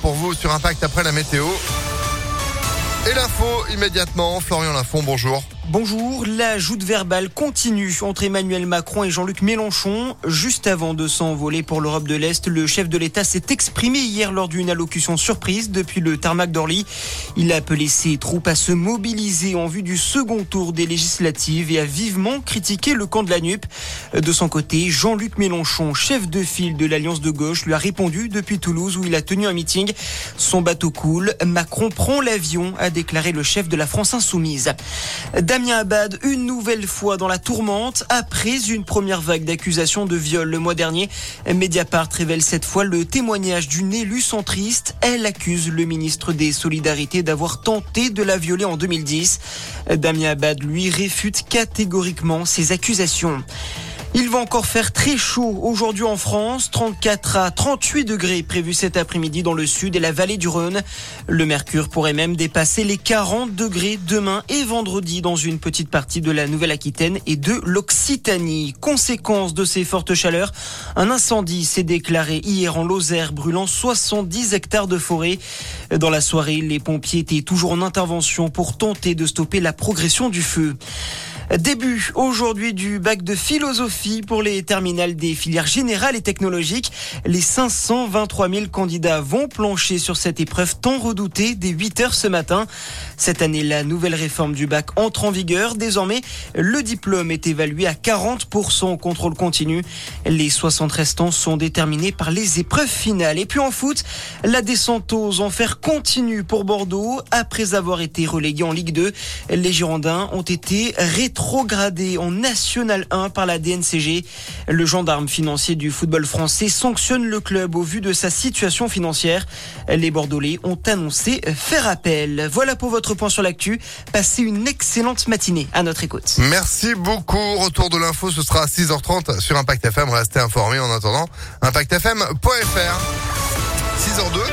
pour vous sur Impact après la météo. Et l'info immédiatement, Florian Lafont, bonjour. Bonjour, la joute verbale continue entre Emmanuel Macron et Jean-Luc Mélenchon. Juste avant de s'envoler pour l'Europe de l'Est, le chef de l'État s'est exprimé hier lors d'une allocution surprise depuis le tarmac d'Orly. Il a appelé ses troupes à se mobiliser en vue du second tour des législatives et a vivement critiqué le camp de la NUP. De son côté, Jean-Luc Mélenchon, chef de file de l'Alliance de gauche, lui a répondu depuis Toulouse où il a tenu un meeting. Son bateau coule, Macron prend l'avion, a déclaré le chef de la France insoumise. Damien Abad, une nouvelle fois dans la tourmente, après une première vague d'accusations de viol le mois dernier. Mediapart révèle cette fois le témoignage d'une élue centriste. Elle accuse le ministre des Solidarités d'avoir tenté de la violer en 2010. Damien Abad, lui, réfute catégoriquement ces accusations. Il va encore faire très chaud aujourd'hui en France, 34 à 38 degrés prévus cet après-midi dans le sud et la vallée du Rhône. Le mercure pourrait même dépasser les 40 degrés demain et vendredi dans une petite partie de la Nouvelle-Aquitaine et de l'Occitanie. Conséquence de ces fortes chaleurs, un incendie s'est déclaré hier en Lozère brûlant 70 hectares de forêt. Dans la soirée, les pompiers étaient toujours en intervention pour tenter de stopper la progression du feu. Début aujourd'hui du bac de philosophie pour les terminales des filières générales et technologiques. Les 523 000 candidats vont plancher sur cette épreuve tant redoutée dès 8 heures ce matin. Cette année, la nouvelle réforme du bac entre en vigueur. Désormais, le diplôme est évalué à 40% au contrôle continu. Les 60 restants sont déterminés par les épreuves finales. Et puis en foot, la descente aux enfers continue pour Bordeaux. Après avoir été relégués en Ligue 2, les Girondins ont été rétro rétrogradé en National 1 par la DNCG. Le gendarme financier du football français sanctionne le club au vu de sa situation financière. Les Bordelais ont annoncé faire appel. Voilà pour votre point sur l'actu. Passez une excellente matinée à notre écoute. Merci beaucoup. Retour de l'info, ce sera à 6h30 sur Impact FM. Restez informés en attendant. ImpactFM.fr. 6h02.